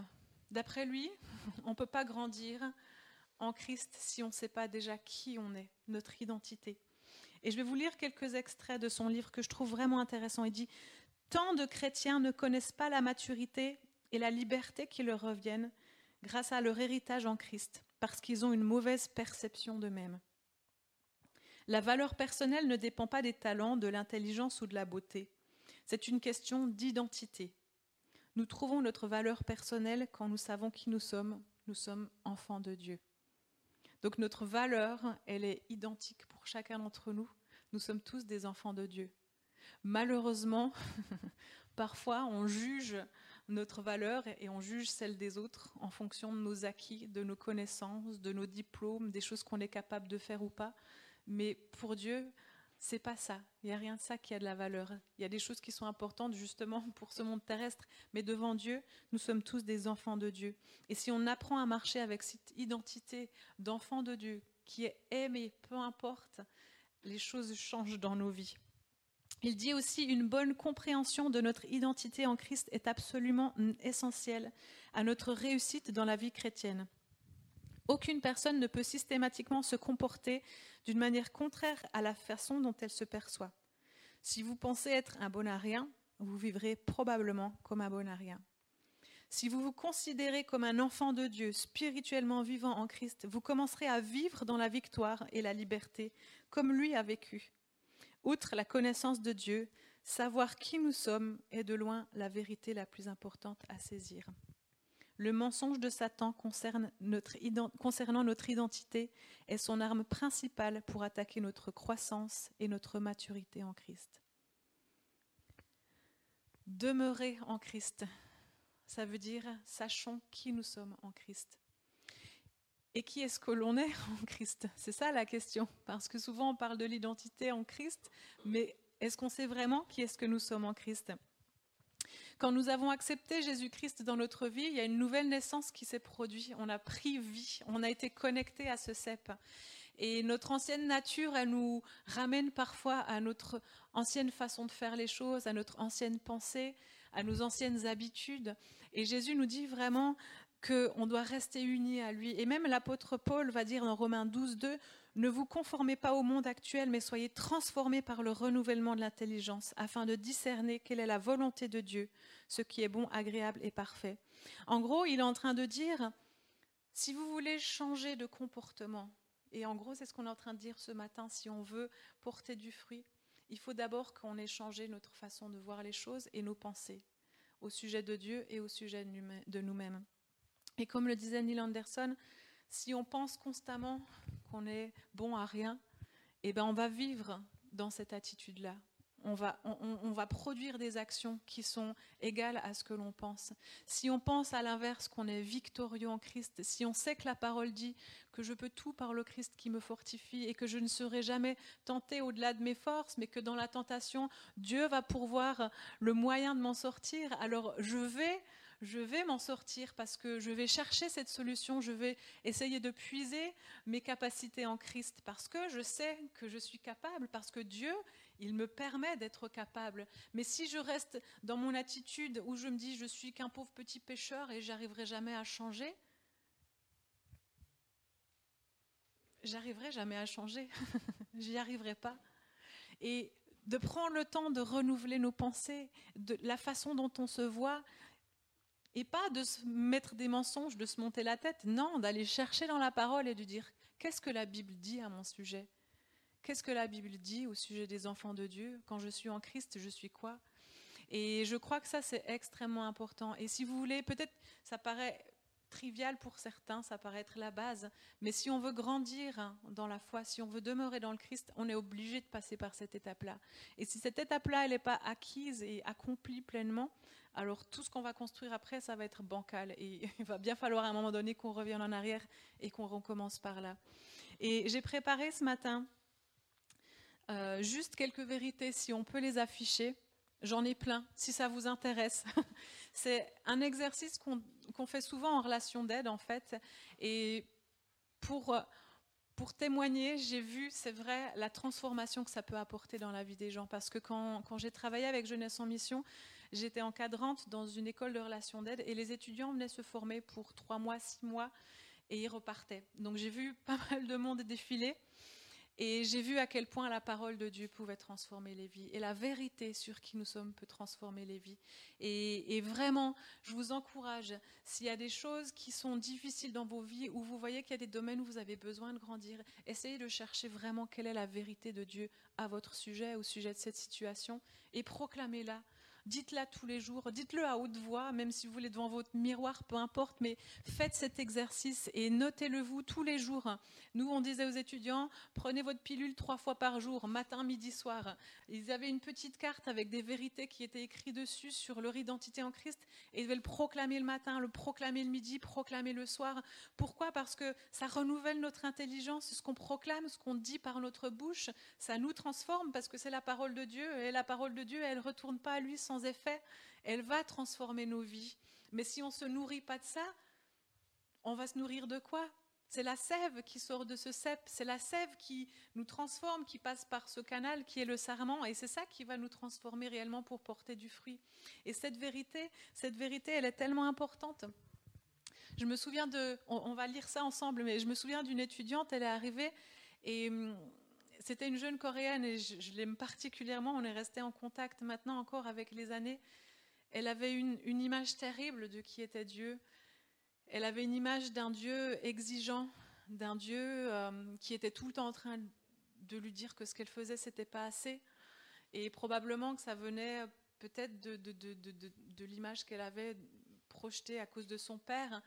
D'après lui, on ne peut pas grandir en Christ si on ne sait pas déjà qui on est, notre identité. Et je vais vous lire quelques extraits de son livre que je trouve vraiment intéressant. Il dit Tant de chrétiens ne connaissent pas la maturité et la liberté qui leur reviennent grâce à leur héritage en Christ, parce qu'ils ont une mauvaise perception d'eux-mêmes. La valeur personnelle ne dépend pas des talents, de l'intelligence ou de la beauté. C'est une question d'identité. Nous trouvons notre valeur personnelle quand nous savons qui nous sommes. Nous sommes enfants de Dieu. Donc notre valeur, elle est identique pour chacun d'entre nous. Nous sommes tous des enfants de Dieu. Malheureusement, <laughs> parfois on juge notre valeur et on juge celle des autres en fonction de nos acquis, de nos connaissances, de nos diplômes, des choses qu'on est capable de faire ou pas. Mais pour Dieu, c'est pas ça. Il n'y a rien de ça qui a de la valeur. Il y a des choses qui sont importantes justement <laughs> pour ce monde terrestre, mais devant Dieu, nous sommes tous des enfants de Dieu. Et si on apprend à marcher avec cette identité d'enfant de Dieu, qui est aimé, peu importe, les choses changent dans nos vies. Il dit aussi une bonne compréhension de notre identité en Christ est absolument essentielle à notre réussite dans la vie chrétienne. Aucune personne ne peut systématiquement se comporter d'une manière contraire à la façon dont elle se perçoit. Si vous pensez être un bon à vous vivrez probablement comme un bon à. Si vous vous considérez comme un enfant de Dieu spirituellement vivant en Christ, vous commencerez à vivre dans la victoire et la liberté comme lui a vécu. Outre la connaissance de Dieu, savoir qui nous sommes est de loin la vérité la plus importante à saisir. Le mensonge de Satan concernant notre identité est son arme principale pour attaquer notre croissance et notre maturité en Christ. Demeurer en Christ, ça veut dire sachons qui nous sommes en Christ. Et qui est-ce que l'on est en Christ? C'est ça la question. Parce que souvent on parle de l'identité en Christ, mais est-ce qu'on sait vraiment qui est-ce que nous sommes en Christ? Quand nous avons accepté Jésus-Christ dans notre vie, il y a une nouvelle naissance qui s'est produite. On a pris vie, on a été connecté à ce cep. Et notre ancienne nature, elle nous ramène parfois à notre ancienne façon de faire les choses, à notre ancienne pensée, à nos anciennes habitudes. Et Jésus nous dit vraiment, qu'on doit rester unis à lui. Et même l'apôtre Paul va dire dans Romains 12, 2, ne vous conformez pas au monde actuel, mais soyez transformés par le renouvellement de l'intelligence, afin de discerner quelle est la volonté de Dieu, ce qui est bon, agréable et parfait. En gros, il est en train de dire, si vous voulez changer de comportement, et en gros, c'est ce qu'on est en train de dire ce matin, si on veut porter du fruit, il faut d'abord qu'on ait changé notre façon de voir les choses et nos pensées au sujet de Dieu et au sujet de nous-mêmes. Et comme le disait Neil Anderson, si on pense constamment qu'on est bon à rien, eh ben on va vivre dans cette attitude-là. On va, on, va, produire des actions qui sont égales à ce que l'on pense. Si on pense à l'inverse qu'on est victorieux en Christ, si on sait que la parole dit que je peux tout par le Christ qui me fortifie et que je ne serai jamais tenté au-delà de mes forces, mais que dans la tentation, Dieu va pourvoir le moyen de m'en sortir, alors je vais je vais m'en sortir parce que je vais chercher cette solution, je vais essayer de puiser mes capacités en Christ parce que je sais que je suis capable, parce que Dieu, il me permet d'être capable. Mais si je reste dans mon attitude où je me dis je suis qu'un pauvre petit pécheur et j'arriverai jamais à changer, j'arriverai jamais à changer. <laughs> J'y arriverai pas. Et de prendre le temps de renouveler nos pensées, de la façon dont on se voit, et pas de se mettre des mensonges, de se monter la tête, non, d'aller chercher dans la parole et de dire qu'est-ce que la Bible dit à mon sujet? Qu'est-ce que la Bible dit au sujet des enfants de Dieu? Quand je suis en Christ, je suis quoi? Et je crois que ça, c'est extrêmement important. Et si vous voulez, peut-être, ça paraît trivial pour certains, ça paraît être la base, mais si on veut grandir dans la foi, si on veut demeurer dans le Christ, on est obligé de passer par cette étape-là. Et si cette étape-là, elle n'est pas acquise et accomplie pleinement, alors tout ce qu'on va construire après, ça va être bancal. Et <laughs> il va bien falloir à un moment donné qu'on revienne en arrière et qu'on recommence par là. Et j'ai préparé ce matin euh, juste quelques vérités, si on peut les afficher. J'en ai plein, si ça vous intéresse. <laughs> C'est un exercice qu'on fait souvent en relation d'aide, en fait. Et pour, témoigner, j'ai vu, c'est vrai, la transformation que ça peut apporter dans la vie des gens. Parce que quand, quand j'ai travaillé avec Jeunesse en Mission, j'étais encadrante dans une école de relation d'aide et les étudiants venaient se former pour trois mois, six mois et ils repartaient. Donc j'ai vu <laughs> pas mal de monde défiler. Et j'ai vu à quel point la parole de Dieu pouvait transformer les vies. Et la vérité sur qui nous sommes peut transformer les vies. Et, vraiment, je vous encourage, s'il y a des choses qui sont difficiles dans vos vies, où vous voyez qu'il y a des domaines où vous avez besoin de grandir, essayez de chercher vraiment quelle est la vérité de Dieu à votre sujet, au sujet de cette situation, et proclamez-la dites-la tous les jours, dites-le à haute voix, même si vous voulez devant votre miroir, peu importe, mais faites cet exercice et notez-le vous tous les jours. Nous, on disait aux étudiants, prenez votre pilule trois fois par jour, matin, midi, soir. Ils avaient une petite carte avec des vérités qui étaient écrites dessus sur leur identité en Christ et ils devaient le proclamer le matin, le proclamer le midi, proclamer le soir. Pourquoi? Parce que ça renouvelle notre intelligence, ce qu'on proclame, ce qu'on dit par notre bouche, ça nous transforme parce que c'est la parole de Dieu et la parole de Dieu, elle ne retourne pas à lui sans effet, elle va transformer nos vies. Mais si on ne se nourrit pas de ça, on va se nourrir de quoi? C'est la sève qui sort de ce cep, c'est la sève qui nous transforme, qui passe par ce canal qui est le sarment, et c'est ça qui va nous transformer réellement pour porter du fruit. Et cette vérité, cette vérité, elle est tellement importante. Je me souviens de, on, va lire ça ensemble, mais je me souviens d'une étudiante, elle est arrivée et hum, c'était une jeune coréenne et je, l'aime particulièrement. On est resté en contact maintenant encore avec les années. Elle avait une, image terrible de qui était Dieu. Elle avait une image d'un Dieu exigeant, d'un Dieu euh, qui était tout le temps en train de lui dire que ce qu'elle faisait, c'était pas assez. Et probablement que ça venait peut-être de, de l'image qu'elle avait projetée à cause de son père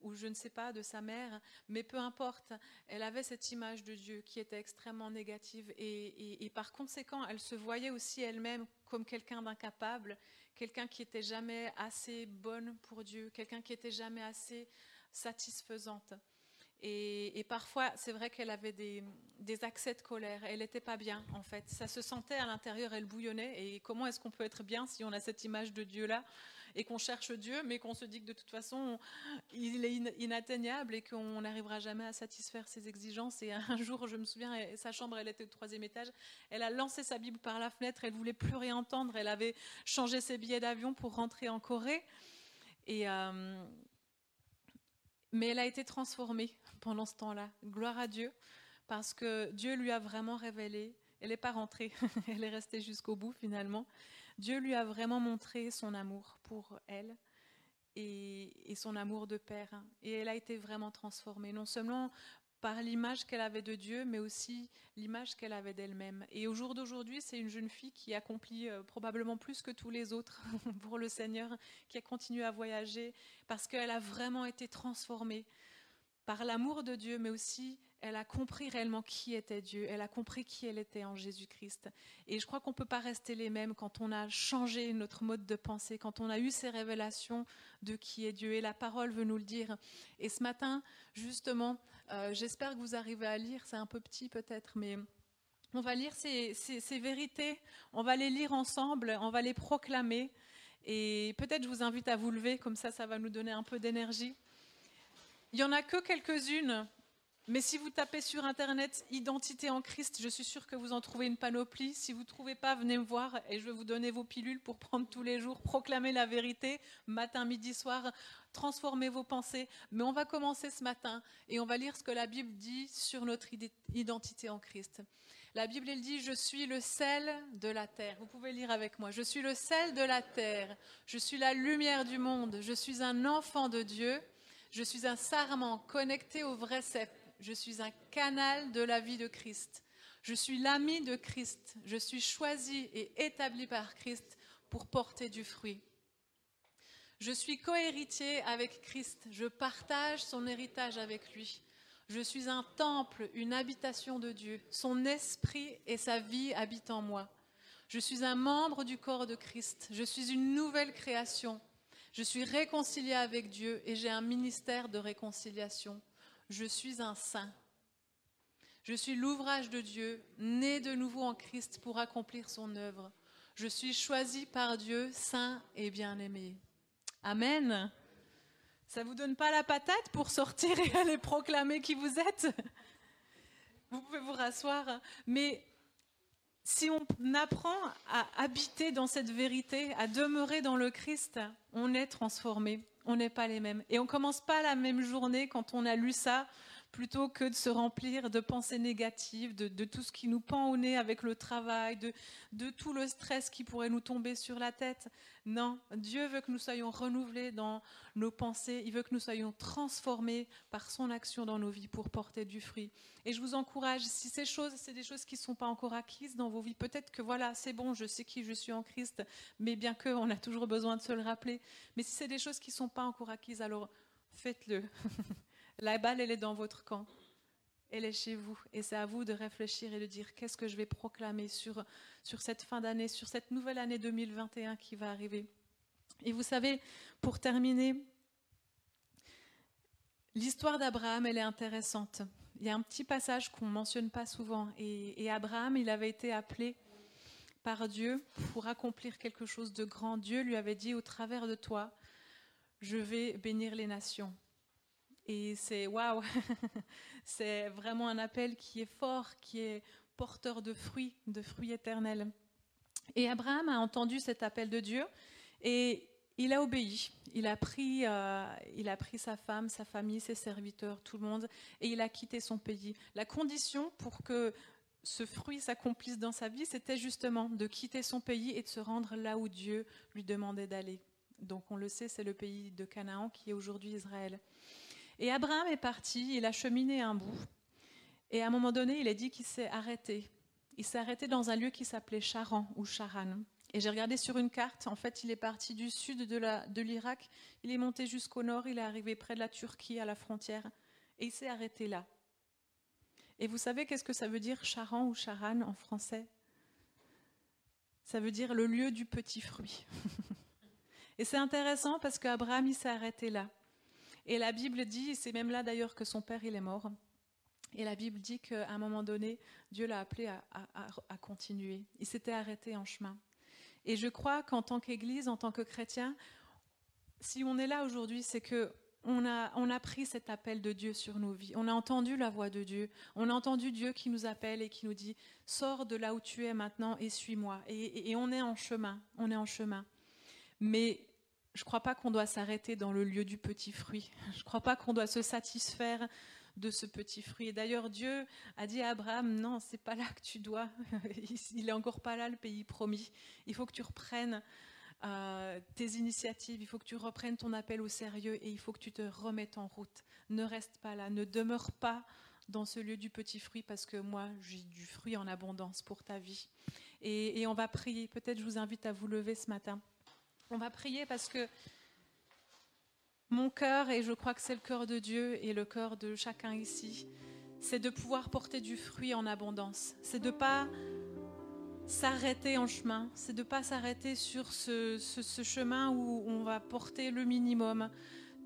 ou je ne sais pas, de sa mère, mais peu importe, elle avait cette image de Dieu qui était extrêmement négative et, par conséquent, elle se voyait aussi elle-même comme quelqu'un d'incapable, quelqu'un qui était jamais assez bonne pour Dieu, quelqu'un qui était jamais assez satisfaisante. Et, parfois, c'est vrai qu'elle avait des, des, accès de colère. Elle n'était pas bien, en fait. Ça se sentait à l'intérieur, elle bouillonnait. Et comment est-ce qu'on peut être bien si on a cette image de Dieu-là? Et qu'on cherche Dieu, mais qu'on se dit que de toute façon, il est inatteignable et qu'on n'arrivera jamais à satisfaire ses exigences. Et un <laughs> jour, je me souviens, sa chambre, elle était au troisième étage, elle a lancé sa Bible par la fenêtre, elle voulait plus rien entendre, elle avait changé ses billets d'avion pour rentrer en Corée. Et, euh, mais elle a été transformée pendant ce temps-là. Gloire à Dieu, parce que Dieu lui a vraiment révélé. Elle n'est pas rentrée, <laughs> elle est restée jusqu'au bout finalement. Dieu lui a vraiment montré son amour pour elle et, son amour de père. Et elle a été vraiment transformée, non seulement par l'image qu'elle avait de Dieu, mais aussi l'image qu'elle avait d'elle-même. Et au jour d'aujourd'hui, c'est une jeune fille qui accomplit euh, probablement plus que tous les autres <laughs> pour le Seigneur, qui a continué à voyager, parce qu'elle a vraiment été transformée par l'amour de Dieu, mais aussi elle a compris réellement qui était Dieu, elle a compris qui elle était en Jésus-Christ. Et je crois qu'on ne peut pas rester les mêmes quand on a changé notre mode de pensée, quand on a eu ces révélations de qui est Dieu. Et la parole veut nous le dire. Et ce matin, justement, euh, j'espère que vous arrivez à lire, c'est un peu petit peut-être, mais on va lire ces, ces vérités, on va les lire ensemble, on va les proclamer. Et peut-être je vous invite à vous lever, comme ça, ça va nous donner un peu d'énergie. Il n'y en a que quelques-unes mais si vous tapez sur Internet Identité en Christ, je suis sûre que vous en trouvez une panoplie. Si vous ne trouvez pas, venez me voir et je vais vous donner vos pilules pour prendre tous les jours, proclamer la vérité, matin, midi, soir, transformer vos pensées. Mais on va commencer ce matin et on va lire ce que la Bible dit sur notre identité en Christ. La Bible, elle dit, je suis le sel de la terre. Vous pouvez lire avec moi. Je suis le sel de la terre. Je suis la lumière du monde. Je suis un enfant de Dieu. Je suis un sarment connecté au vrai cep je suis un canal de la vie de Christ. Je suis l'ami de Christ. Je suis choisi et établi par Christ pour porter du fruit. Je suis cohéritier avec Christ, je partage son héritage avec lui. Je suis un temple, une habitation de Dieu. Son esprit et sa vie habitent en moi. Je suis un membre du corps de Christ. Je suis une nouvelle création. Je suis réconcilié avec Dieu et j'ai un ministère de réconciliation. Je suis un saint. Je suis l'ouvrage de Dieu, né de nouveau en Christ pour accomplir son œuvre. Je suis choisi par Dieu, saint et bien-aimé. Amen. Ça vous donne pas la patate pour sortir et <laughs> aller proclamer qui vous êtes? Vous pouvez vous rasseoir. Mais si on apprend à habiter dans cette vérité, à demeurer dans le Christ, on est transformé. On n'est pas les mêmes. Et on commence pas la même journée quand on a lu ça plutôt que de se remplir de pensées négatives, de, tout ce qui nous pend au nez avec le travail, de, tout le stress qui pourrait nous tomber sur la tête. Non, Dieu veut que nous soyons renouvelés dans nos pensées, il veut que nous soyons transformés par son action dans nos vies pour porter du fruit. Et je vous encourage, si ces choses, c'est des choses qui ne sont pas encore acquises dans vos vies, peut-être que voilà, c'est bon, je sais qui je suis en Christ, mais bien que on a toujours besoin de se le rappeler. Mais si c'est des choses qui ne sont pas encore acquises, alors faites-le. <laughs> La balle, elle est dans votre camp. Elle est chez vous. Et c'est à vous de réfléchir et de dire qu'est-ce que je vais proclamer sur, cette fin d'année, sur cette nouvelle année 2021 qui va arriver. Et vous savez, pour terminer, l'histoire d'Abraham, elle est intéressante. Il y a un petit passage qu'on ne mentionne pas souvent. Et Abraham, il avait été appelé par Dieu pour accomplir quelque chose de grand. Dieu lui avait dit, au travers de toi, je vais bénir les nations. Et c'est waouh, <laughs> c'est vraiment un appel qui est fort, qui est porteur de fruits, de fruits éternels. Et Abraham a entendu cet appel de Dieu et il a obéi. Il a pris, euh, il a pris sa femme, sa famille, ses serviteurs, tout le monde, et il a quitté son pays. La condition pour que ce fruit s'accomplisse dans sa vie, c'était justement de quitter son pays et de se rendre là où Dieu lui demandait d'aller. Donc on le sait, c'est le pays de Canaan qui est aujourd'hui Israël. Et Abraham est parti, il a cheminé un bout. Et à un moment donné, il a dit qu'il s'est arrêté. Il s'est arrêté dans un lieu qui s'appelait Charan ou Charan. Et j'ai regardé sur une carte, en fait, il est parti du sud de l'Irak, il est monté jusqu'au nord, il est arrivé près de la Turquie, à la frontière, et il s'est arrêté là. Et vous savez qu'est-ce que ça veut dire Charan ou Charan en français? Ça veut dire le lieu du petit fruit. <laughs> et c'est intéressant parce qu'Abraham, il s'est arrêté là. Et la Bible dit, c'est même là d'ailleurs que son père il est mort. Et la Bible dit qu'à un moment donné, Dieu l'a appelé à, continuer. Il s'était arrêté en chemin. Et je crois qu'en tant qu'Église, en tant que chrétien, si on est là aujourd'hui, c'est que on a, on a pris cet appel de Dieu sur nos vies. On a entendu la voix de Dieu. On a entendu Dieu qui nous appelle et qui nous dit Sors de là où tu es maintenant et suis-moi. Et, et, on est en chemin. On est en chemin. Mais je ne crois pas qu'on doit s'arrêter dans le lieu du petit fruit. Je ne crois pas qu'on doit se satisfaire de ce petit fruit. Et d'ailleurs, Dieu a dit à Abraham, non, c'est pas là que tu dois. <laughs> Il est encore pas là, le pays promis. Il faut que tu reprennes euh, tes initiatives, il faut que tu reprennes ton appel au sérieux et il faut que tu te remettes en route. Ne reste pas là, ne demeure pas dans ce lieu du petit fruit parce que moi, j'ai du fruit en abondance pour ta vie. Et, et on va prier. Peut-être je vous invite à vous lever ce matin. On va prier parce que mon cœur, et je crois que c'est le cœur de Dieu et le cœur de chacun ici, c'est de pouvoir porter du fruit en abondance. C'est de pas s'arrêter en chemin, c'est de pas s'arrêter sur ce, chemin où on va porter le minimum.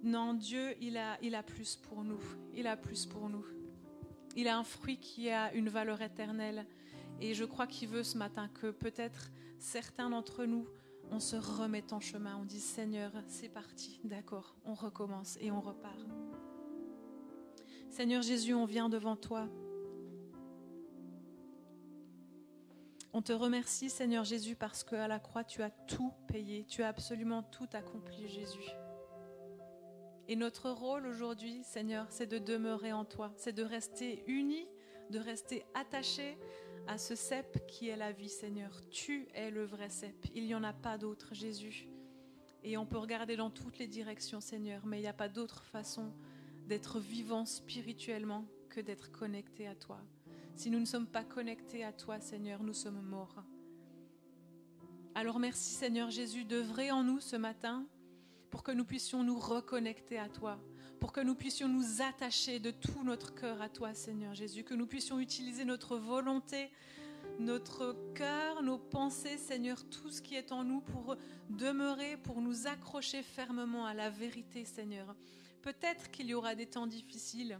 Non, Dieu, il a, il a plus pour nous. Il a plus pour nous. Il a un fruit qui a une valeur éternelle. Et je crois qu'il veut ce matin que peut-être certains d'entre nous on se remet en chemin, on dit Seigneur, c'est parti, d'accord, on recommence et on repart. Seigneur Jésus, on vient devant toi. On te remercie, Seigneur Jésus, parce qu'à la croix, tu as tout payé, tu as absolument tout accompli, Jésus. Et notre rôle aujourd'hui, Seigneur, c'est de demeurer en toi, c'est de rester unis, de rester attachés à ce cep qui est la vie, Seigneur. Tu es le vrai cep. Il n'y en a pas d'autre, Jésus. Et on peut regarder dans toutes les directions, Seigneur, mais il n'y a pas d'autre façon d'être vivant spirituellement que d'être connecté à toi. Si nous ne sommes pas connectés à toi, Seigneur, nous sommes morts. Alors merci Seigneur Jésus d'œuvrer en nous ce matin pour que nous puissions nous reconnecter à toi, pour que nous puissions nous attacher de tout notre cœur à toi Seigneur Jésus, que nous puissions utiliser notre volonté, notre cœur, nos pensées Seigneur, tout ce qui est en nous pour demeurer, pour nous accrocher fermement à la vérité Seigneur. Peut-être qu'il y aura des temps difficiles,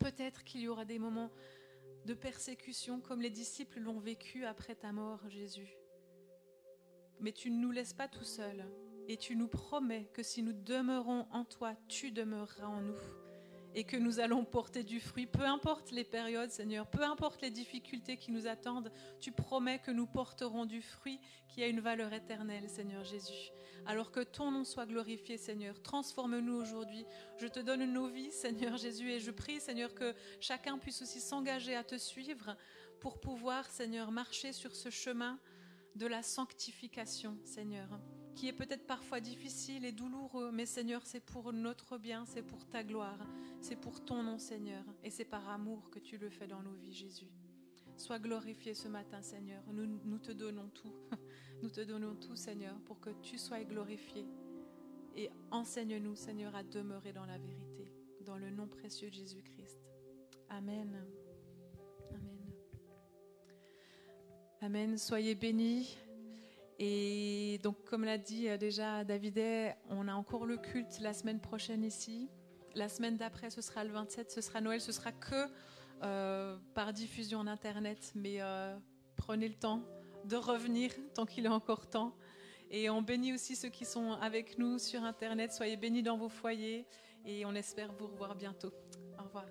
peut-être qu'il y aura des moments de persécution comme les disciples l'ont vécu après ta mort Jésus. Mais tu ne nous laisses pas tout seuls et tu nous promets que si nous demeurons en toi, tu demeureras en nous et que nous allons porter du fruit, peu importe les périodes, Seigneur, peu importe les difficultés qui nous attendent, tu promets que nous porterons du fruit qui a une valeur éternelle, Seigneur Jésus. Alors que ton nom soit glorifié, Seigneur. Transforme-nous aujourd'hui. Je te donne nos vies, Seigneur Jésus, et je prie, Seigneur, que chacun puisse aussi s'engager à te suivre pour pouvoir, Seigneur, marcher sur ce chemin de la sanctification, Seigneur qui est peut-être parfois difficile et douloureux, mais Seigneur, c'est pour notre bien, c'est pour ta gloire, c'est pour ton nom, Seigneur, et c'est par amour que tu le fais dans nos vies, Jésus. Sois glorifié ce matin, Seigneur. Nous, te donnons tout. <laughs> Nous te donnons tout, Seigneur, pour que tu sois glorifié. Et enseigne-nous, Seigneur, à demeurer dans la vérité, dans le nom précieux de Jésus-Christ. Amen. Amen. Amen. Soyez bénis. Et donc, comme l'a dit euh, déjà David, on a encore le culte la semaine prochaine ici. La semaine d'après, ce sera le 27, ce sera Noël, ce sera que euh, par diffusion en Internet. Mais euh, prenez le temps de revenir <laughs> tant qu'il est encore temps. Et on bénit aussi ceux qui sont avec nous sur Internet. Soyez bénis dans vos foyers et on espère vous revoir bientôt. Au revoir.